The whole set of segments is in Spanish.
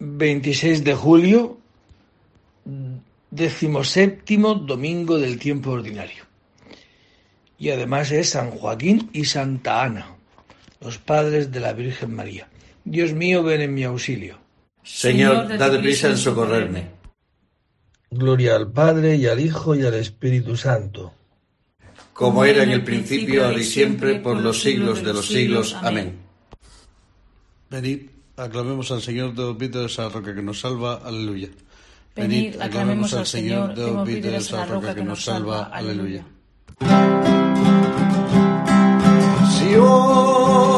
26 de julio, decimoséptimo domingo del tiempo ordinario. Y además es San Joaquín y Santa Ana, los padres de la Virgen María. Dios mío, ven en mi auxilio. Señor, dad prisa en socorrerme. Gloria al Padre y al Hijo y al Espíritu Santo. Como era en el principio, ahora y siempre, por los siglos de los siglos. Amén. Venid, aclamemos al Señor, de de esa roca que nos salva. Aleluya. Venid, aclamemos al Señor, de de esa roca que nos salva. Aleluya. Si hoy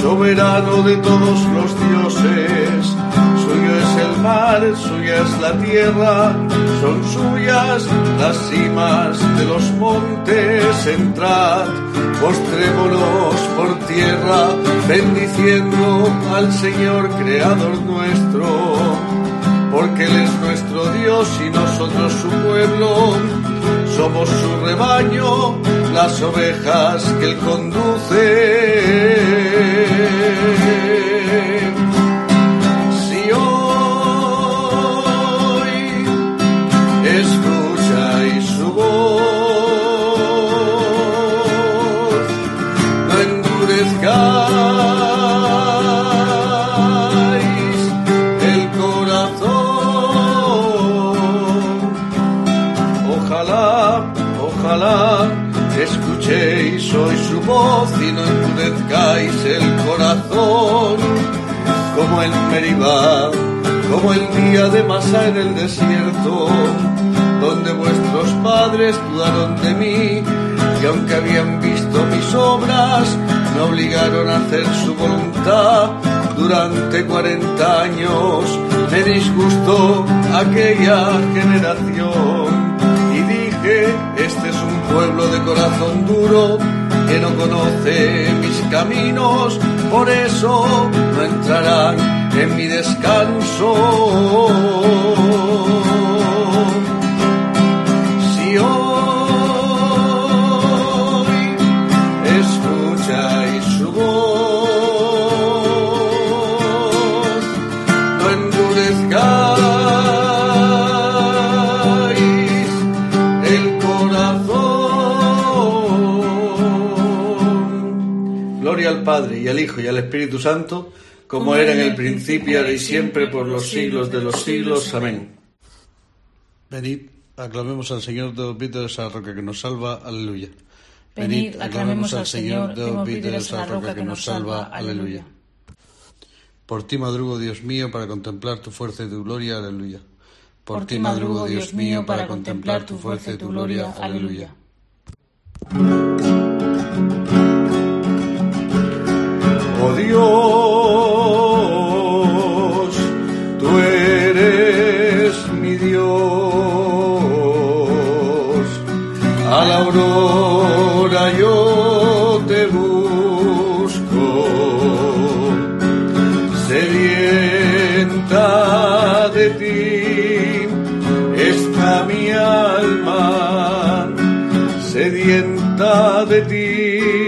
Soberano de todos los dioses. Suyo es el mar, suya es la tierra, son suyas las cimas de los montes. Entrad, postrémonos por tierra, bendiciendo al Señor, Creador nuestro porque Él es nuestro Dios y nosotros su pueblo. Somos su rebaño, las ovejas que Él conduce. Escuchéis hoy su voz y no endurezcáis el corazón, como en Meribá, como el día de Masá en el desierto, donde vuestros padres dudaron de mí, y aunque habían visto mis obras, me obligaron a hacer su voluntad. Durante cuarenta años me disgustó aquella generación este es un pueblo de corazón duro que no conoce mis caminos, por eso no entrarán en mi descanso. Padre y al Hijo y al Espíritu Santo, como era en el principio, ahora y siempre, por los siglos de los siglos. Amén. Venid, aclamemos al Señor, de de esa roca que nos salva. Aleluya. Venid, aclamemos al Señor, demos demos vítores a la roca que nos salva. Aleluya. Por ti madrugo, Dios mío, para contemplar tu fuerza y tu gloria. Aleluya. Por ti madrugo, Dios mío, para contemplar tu fuerza y tu gloria. Aleluya. Oh Dios, tú eres mi Dios. A la aurora yo te busco, sedienta de ti está mi alma, sedienta de ti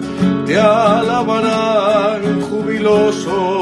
te alabarán jubilosos.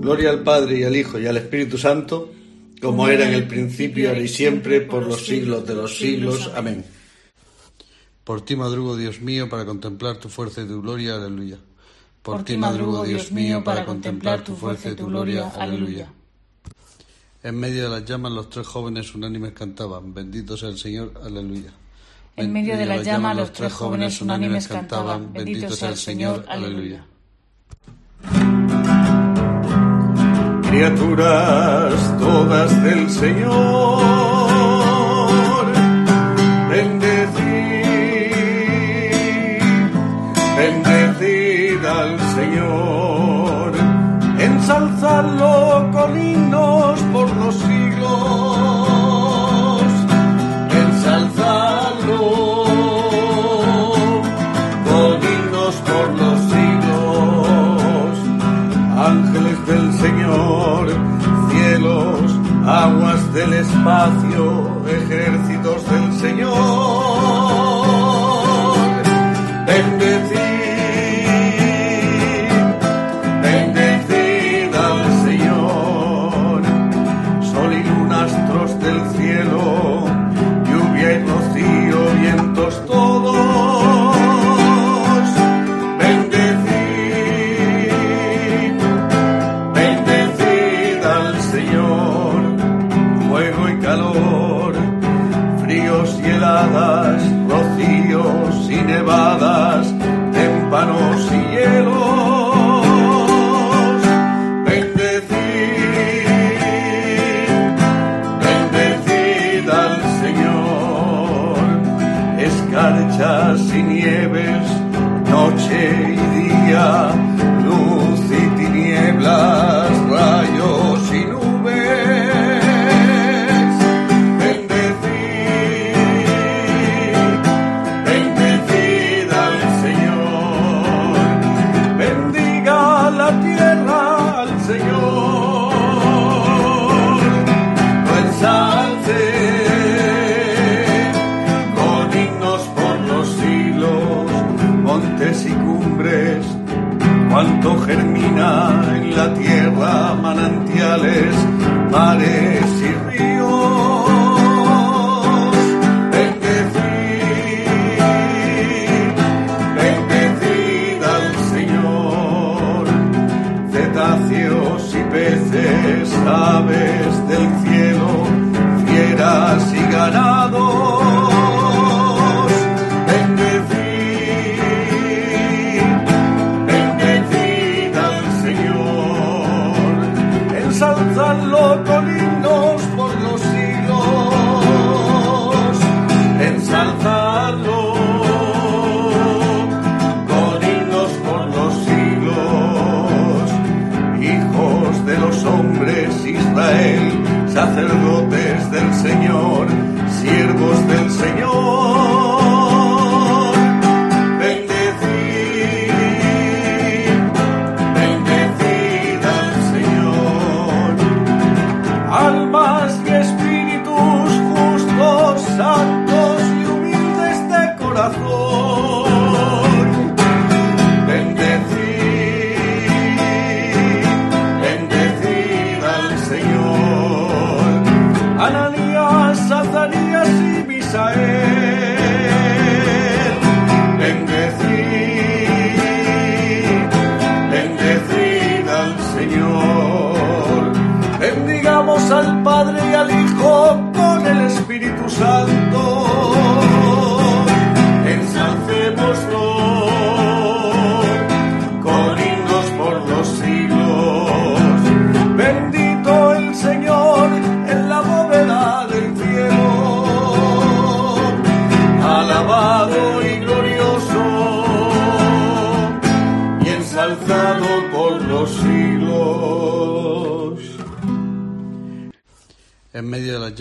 Gloria al Padre y al Hijo y al Espíritu Santo, como era en el principio, ahora y siempre, por los siglos de los siglos. Amén. Por ti madrugo, Dios mío, para contemplar tu fuerza y tu gloria. Aleluya. Por, ti madrugo, Dios mío, para contemplar tu fuerza y tu gloria. Aleluya. En medio de las llamas los tres jóvenes unánimes cantaban, bendito sea el Señor, aleluya. En medio de las llamas los tres jóvenes unánimes cantaban, bendito sea el Señor, aleluya. criaturas todas del Señor. Bendecid, bendecid al Señor, ensalzadlo aguas del espacio, ejércitos del Señor. cantando con himnos por los siglos, ensalzando con himnos por los siglos, hijos de los hombres, Israel, sacerdotes del Señor.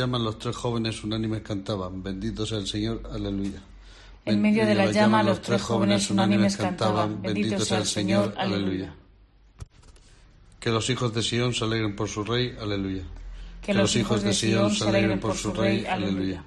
Llamas los tres jóvenes unánimes cantaban, bendito sea el Señor, aleluya. En medio de las llamas los tres jóvenes unánimes cantaban, bendito sea el Señor, aleluya. Que los hijos de Sión se alegren por su rey, aleluya. Que los hijos de Sión se alegren por su rey, aleluya.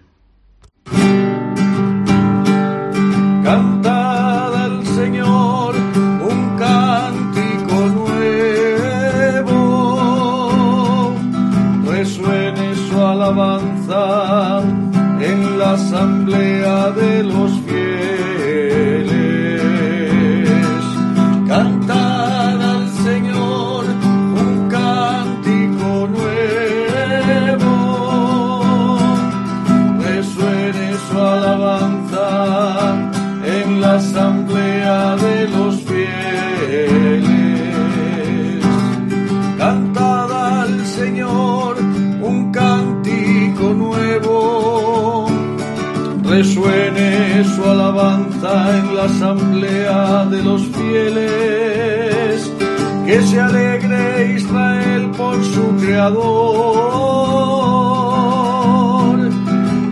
En la asamblea de los fieles. Que se alegre Israel por su creador,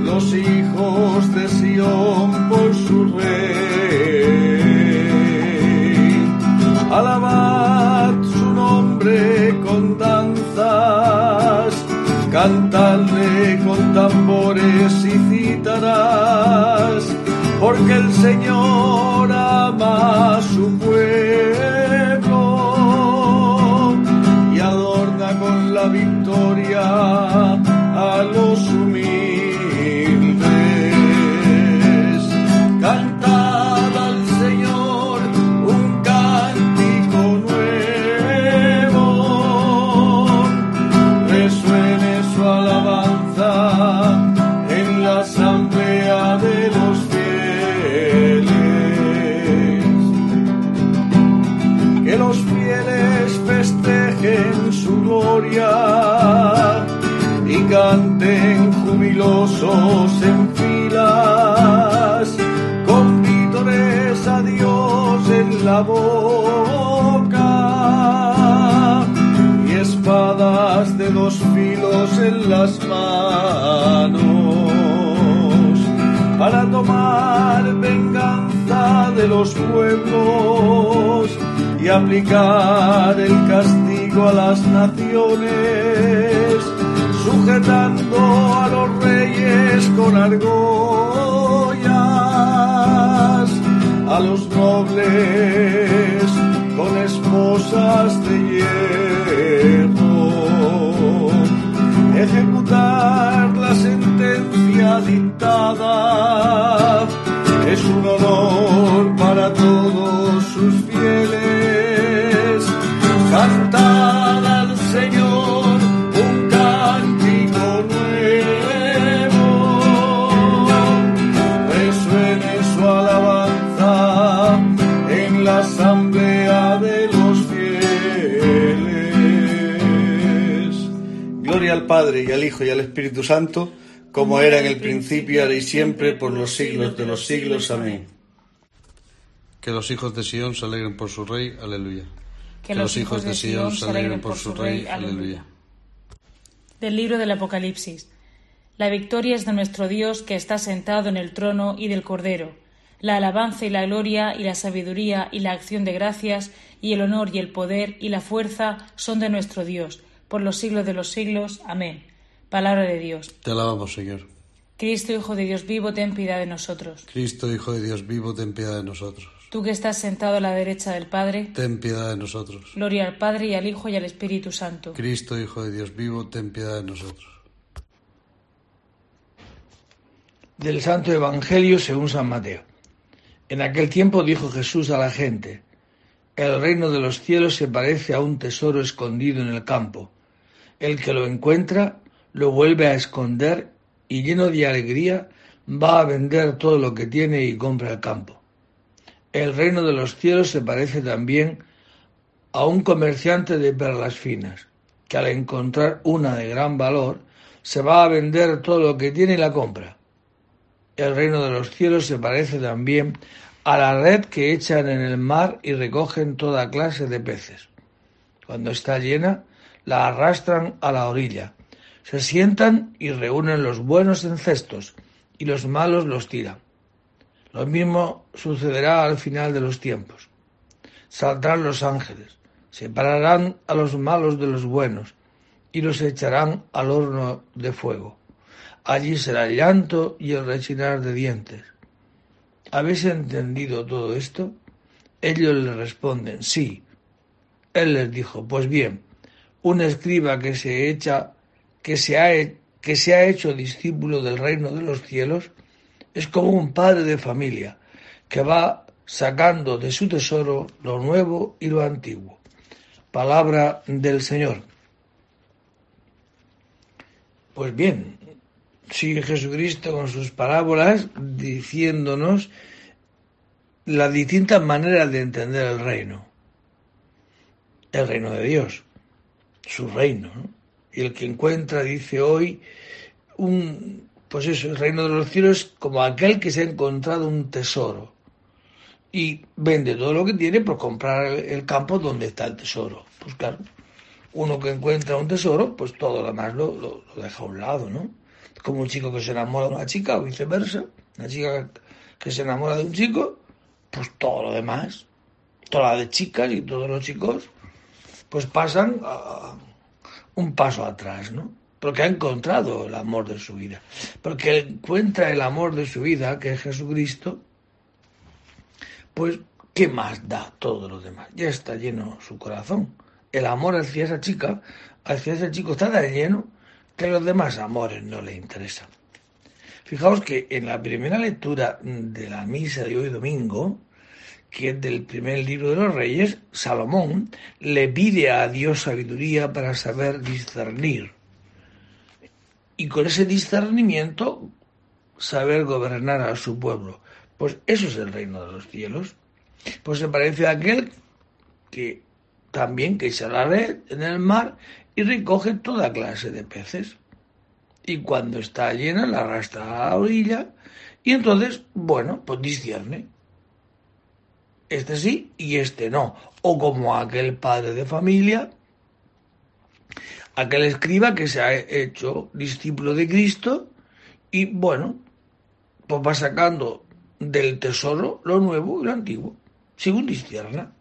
los hijos de Sión por su rey. Alabad su nombre con danzas, cantadle porque el Señor ama su pueblo y canten jubilosos en filas, con vítores a Dios en la boca y espadas de dos filos en las manos. Para tomar venganza de los pueblos y aplicar el castigo a las naciones, sujetando a los reyes con argollas, a los nobles con esposas de hierro. Ejecutar la sentencia dictada Padre y al Hijo y al Espíritu Santo, como era en el principio, ahora y siempre, por los siglos de los siglos. Amén. Que los hijos de Sión se alegren por su rey, aleluya. Que los hijos de Sión se alegren por su rey, aleluya. Del libro del Apocalipsis. La victoria es de nuestro Dios que está sentado en el trono y del Cordero. La alabanza y la gloria y la sabiduría y la acción de gracias y el honor y el poder y la fuerza son de nuestro Dios, por los siglos de los siglos. Amén. Palabra de Dios. Te alabamos, Señor. Cristo, Hijo de Dios vivo, ten piedad de nosotros. Cristo, Hijo de Dios vivo, ten piedad de nosotros. Tú que estás sentado a la derecha del Padre, Ten piedad de nosotros. gloria al Padre y al Hijo y al Espíritu Santo. Cristo, Hijo de Dios vivo, ten piedad de nosotros. Del Santo Evangelio según San Mateo. En aquel tiempo dijo Jesús a la gente, El reino de los cielos se parece a un tesoro escondido en el campo. El que lo encuentra lo vuelve a esconder y lleno de alegría va a vender todo lo que tiene y compra el campo. El reino de los cielos se parece también a un comerciante de perlas finas, que al encontrar una de gran valor se va a vender todo lo que tiene y la compra. El reino de los cielos se parece también a la red que echan en el mar y recogen toda clase de peces. Cuando está llena, la arrastran a la orilla. Se sientan y reúnen los buenos en cestos, y los malos los tiran. Lo mismo sucederá al final de los tiempos. Saldrán los ángeles, separarán a los malos de los buenos, y los echarán al horno de fuego. Allí será el llanto y el rechinar de dientes. ¿Habéis entendido todo esto? Ellos le responden, sí. Él les dijo, pues bien, un escriba que se echa, que se ha, ha hecho discípulo del reino de los cielos, es como un padre de familia que va sacando de su tesoro lo nuevo y lo antiguo. Palabra del Señor. Pues bien, sigue Jesucristo con sus parábolas diciéndonos las distintas maneras de entender el reino. El reino de Dios, su reino. Y el que encuentra, dice hoy, un, pues eso, el reino de los cielos como aquel que se ha encontrado un tesoro y vende todo lo que tiene por comprar el, campo donde está el tesoro. Pues claro, uno que encuentra un tesoro, pues todo lo demás lo, lo, deja a un lado, ¿no? como un chico que se enamora de una chica o viceversa, una chica que se enamora de un chico, pues todo lo demás, toda la chicas y todos los chicos, pues pasan a un paso atrás, ¿no? Porque ha encontrado el amor de su vida, porque encuentra el amor de su vida, que es Jesucristo, pues ¿qué más da todo lo demás? Ya está lleno su corazón. El amor hacia esa chica, hacia ese chico está tan lleno que los demás amores no le interesan. Fijaos que en la primera lectura de la misa de hoy domingo, que es del primer libro de los reyes, Salomón le pide a Dios sabiduría para saber discernir. Y con ese discernimiento saber gobernar a su pueblo. Pues eso es el reino de los cielos. Pues se parece a aquel que también que echa la red en el mar y recoge toda clase de peces. Y cuando está llena la arrastra a la orilla y entonces, bueno, pues discierne. Este sí y este no. O como aquel padre de familia, aquel escriba que se ha hecho discípulo de Cristo y bueno, pues va sacando del tesoro lo nuevo y lo antiguo, según discierna.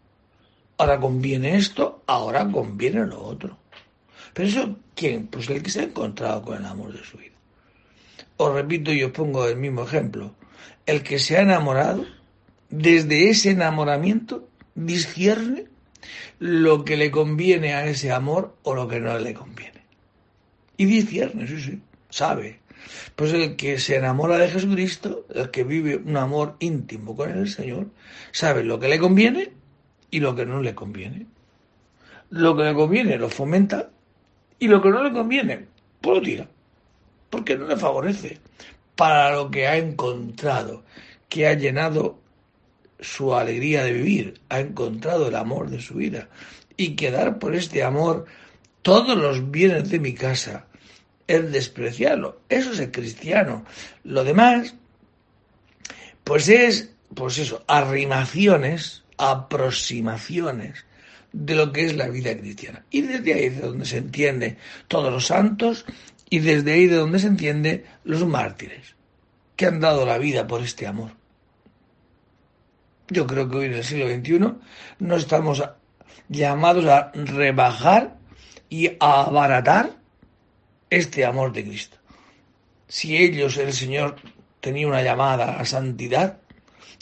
Ahora conviene esto, ahora conviene lo otro. Pero eso, ¿quién? Pues el que se ha encontrado con el amor de su vida. Os repito y os pongo el mismo ejemplo. El que se ha enamorado, desde ese enamoramiento, discierne lo que le conviene a ese amor o lo que no le conviene. Y discierne, sí, sí, sabe. Pues el que se enamora de Jesucristo, el que vive un amor íntimo con el Señor, sabe lo que le conviene y lo que no le conviene. Lo que le conviene lo fomenta y lo que no le conviene, pues lo tira, porque no le favorece para lo que ha encontrado, que ha llenado su alegría de vivir, ha encontrado el amor de su vida y que dar por este amor todos los bienes de mi casa es despreciarlo. Eso es el cristiano. Lo demás, pues es, pues eso, arrimaciones, aproximaciones de lo que es la vida cristiana. Y desde ahí de donde se entiende todos los santos y desde ahí de donde se entiende los mártires, que han dado la vida por este amor. Yo creo que hoy en el siglo XXI no estamos llamados a rebajar y a abaratar este amor de Cristo. Si ellos, el Señor, tenía una llamada a la santidad,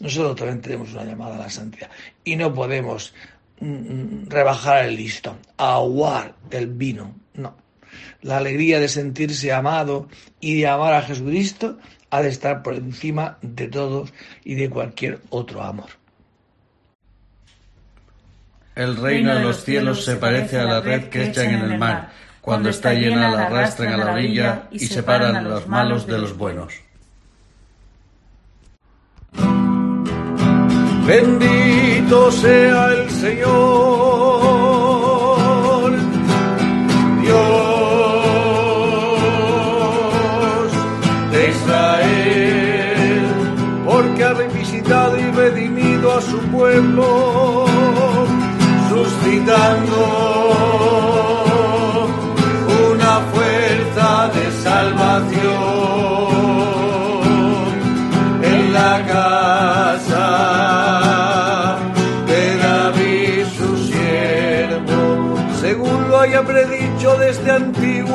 nosotros también tenemos una llamada a la santidad. Y no podemos Mm, rebajar el listón, aguar el vino, no. La alegría de sentirse amado y de amar a Jesucristo ha de estar por encima de todos y de cualquier otro amor. El reino de los cielos se parece a la red que echan en el mar. Cuando está llena la arrastran a la orilla y separan a los malos de los buenos. Bendito sea el Señor, pueblo, suscitando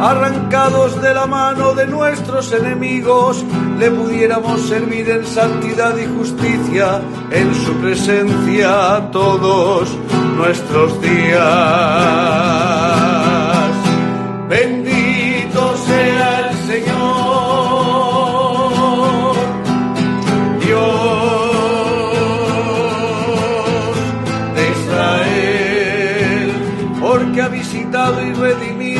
arrancados de la mano de nuestros enemigos, le pudiéramos servir en santidad y justicia en su presencia todos nuestros días. Bendito sea el Señor, y redimido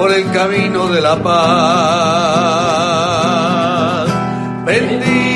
por el camino de la paz. Bendito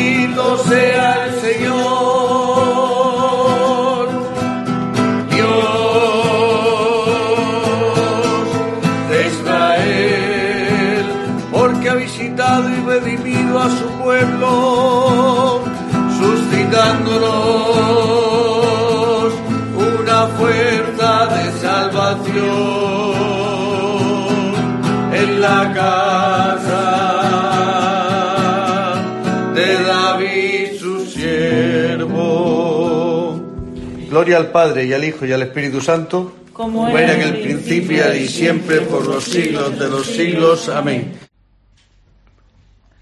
Gloria al Padre y al Hijo y al Espíritu Santo, Como era en el principio y siempre por los siglos de los siglos. Amén.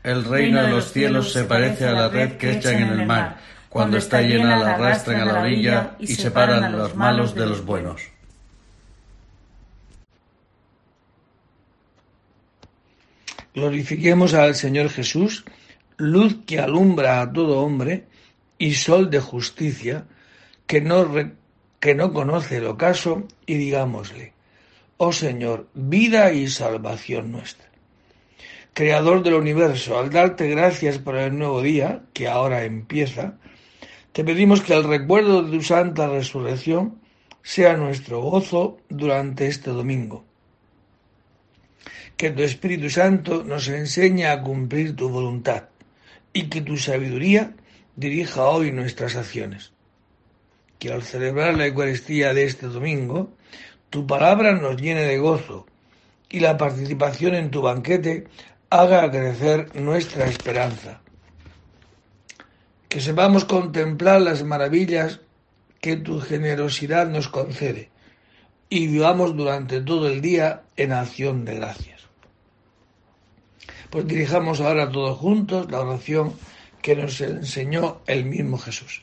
El reino de los cielos se parece a la red que echan en el mar. Cuando está llena la arrastran a la orilla y separan a los malos de los buenos. Glorifiquemos al Señor Jesús, luz que alumbra a todo hombre y sol de justicia, que no, que no conoce el ocaso, y digámosle, oh Señor, vida y salvación nuestra. Creador del universo, al darte gracias por el nuevo día, que ahora empieza, te pedimos que el recuerdo de tu santa resurrección sea nuestro gozo durante este domingo que tu Espíritu Santo nos enseñe a cumplir tu voluntad y que tu sabiduría dirija hoy nuestras acciones. Que al celebrar la Eucaristía de este domingo, tu palabra nos llene de gozo y la participación en tu banquete haga crecer nuestra esperanza. Que sepamos contemplar las maravillas que tu generosidad nos concede y vivamos durante todo el día en acción de gracias. Pues dirijamos ahora todos juntos la oración que nos enseñó el mismo Jesús.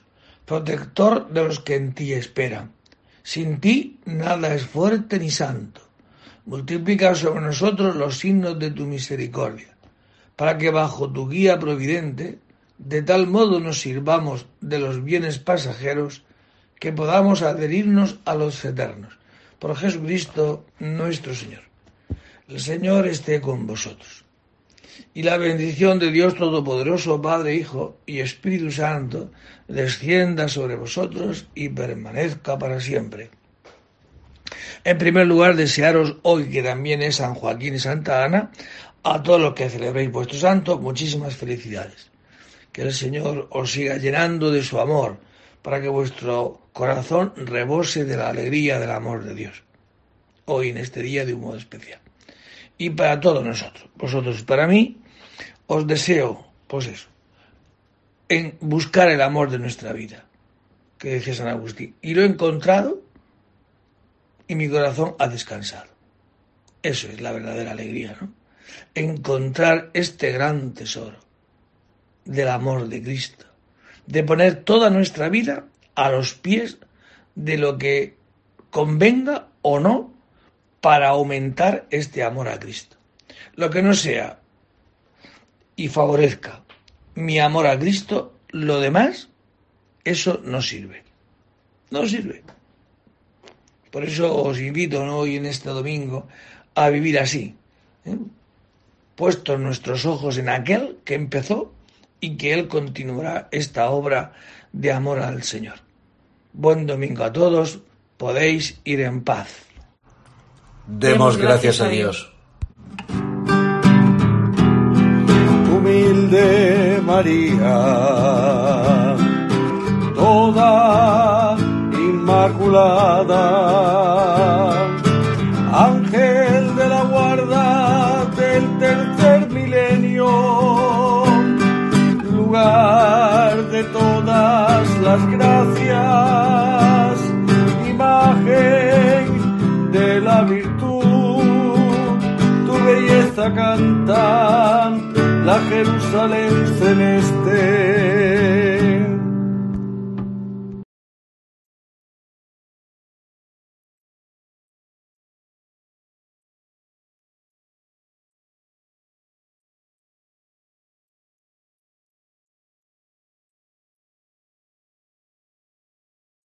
protector de los que en ti esperan, sin ti nada es fuerte ni santo. Multiplica sobre nosotros los signos de tu misericordia, para que bajo tu guía providente, de tal modo nos sirvamos de los bienes pasajeros, que podamos adherirnos a los eternos. Por Jesucristo nuestro Señor. El Señor esté con vosotros y la bendición de Dios Todopoderoso, Padre, Hijo y Espíritu Santo, descienda sobre vosotros y permanezca para siempre. En primer lugar, desearos hoy, que también es San Joaquín y Santa Ana, a todos los que celebréis vuestro santo, muchísimas felicidades. Que el Señor os siga llenando de su amor, para que vuestro corazón rebose de la alegría del amor de Dios. Hoy en este día de un modo especial. Y para todos nosotros, vosotros para mí, os deseo, pues eso, en buscar el amor de nuestra vida, que decía San Agustín. Y lo he encontrado y mi corazón ha descansado. Eso es la verdadera alegría, ¿no? Encontrar este gran tesoro del amor de Cristo, de poner toda nuestra vida a los pies de lo que convenga o no para aumentar este amor a Cristo. Lo que no sea y favorezca mi amor a Cristo, lo demás, eso no sirve. No sirve. Por eso os invito hoy en este domingo a vivir así, ¿eh? puestos nuestros ojos en aquel que empezó y que Él continuará esta obra de amor al Señor. Buen domingo a todos, podéis ir en paz. Demos gracias a Dios. María, toda inmaculada, ángel de la guarda del tercer milenio, lugar de todas las gracias, imagen de la virtud, tu belleza canta la Jerusalén celeste.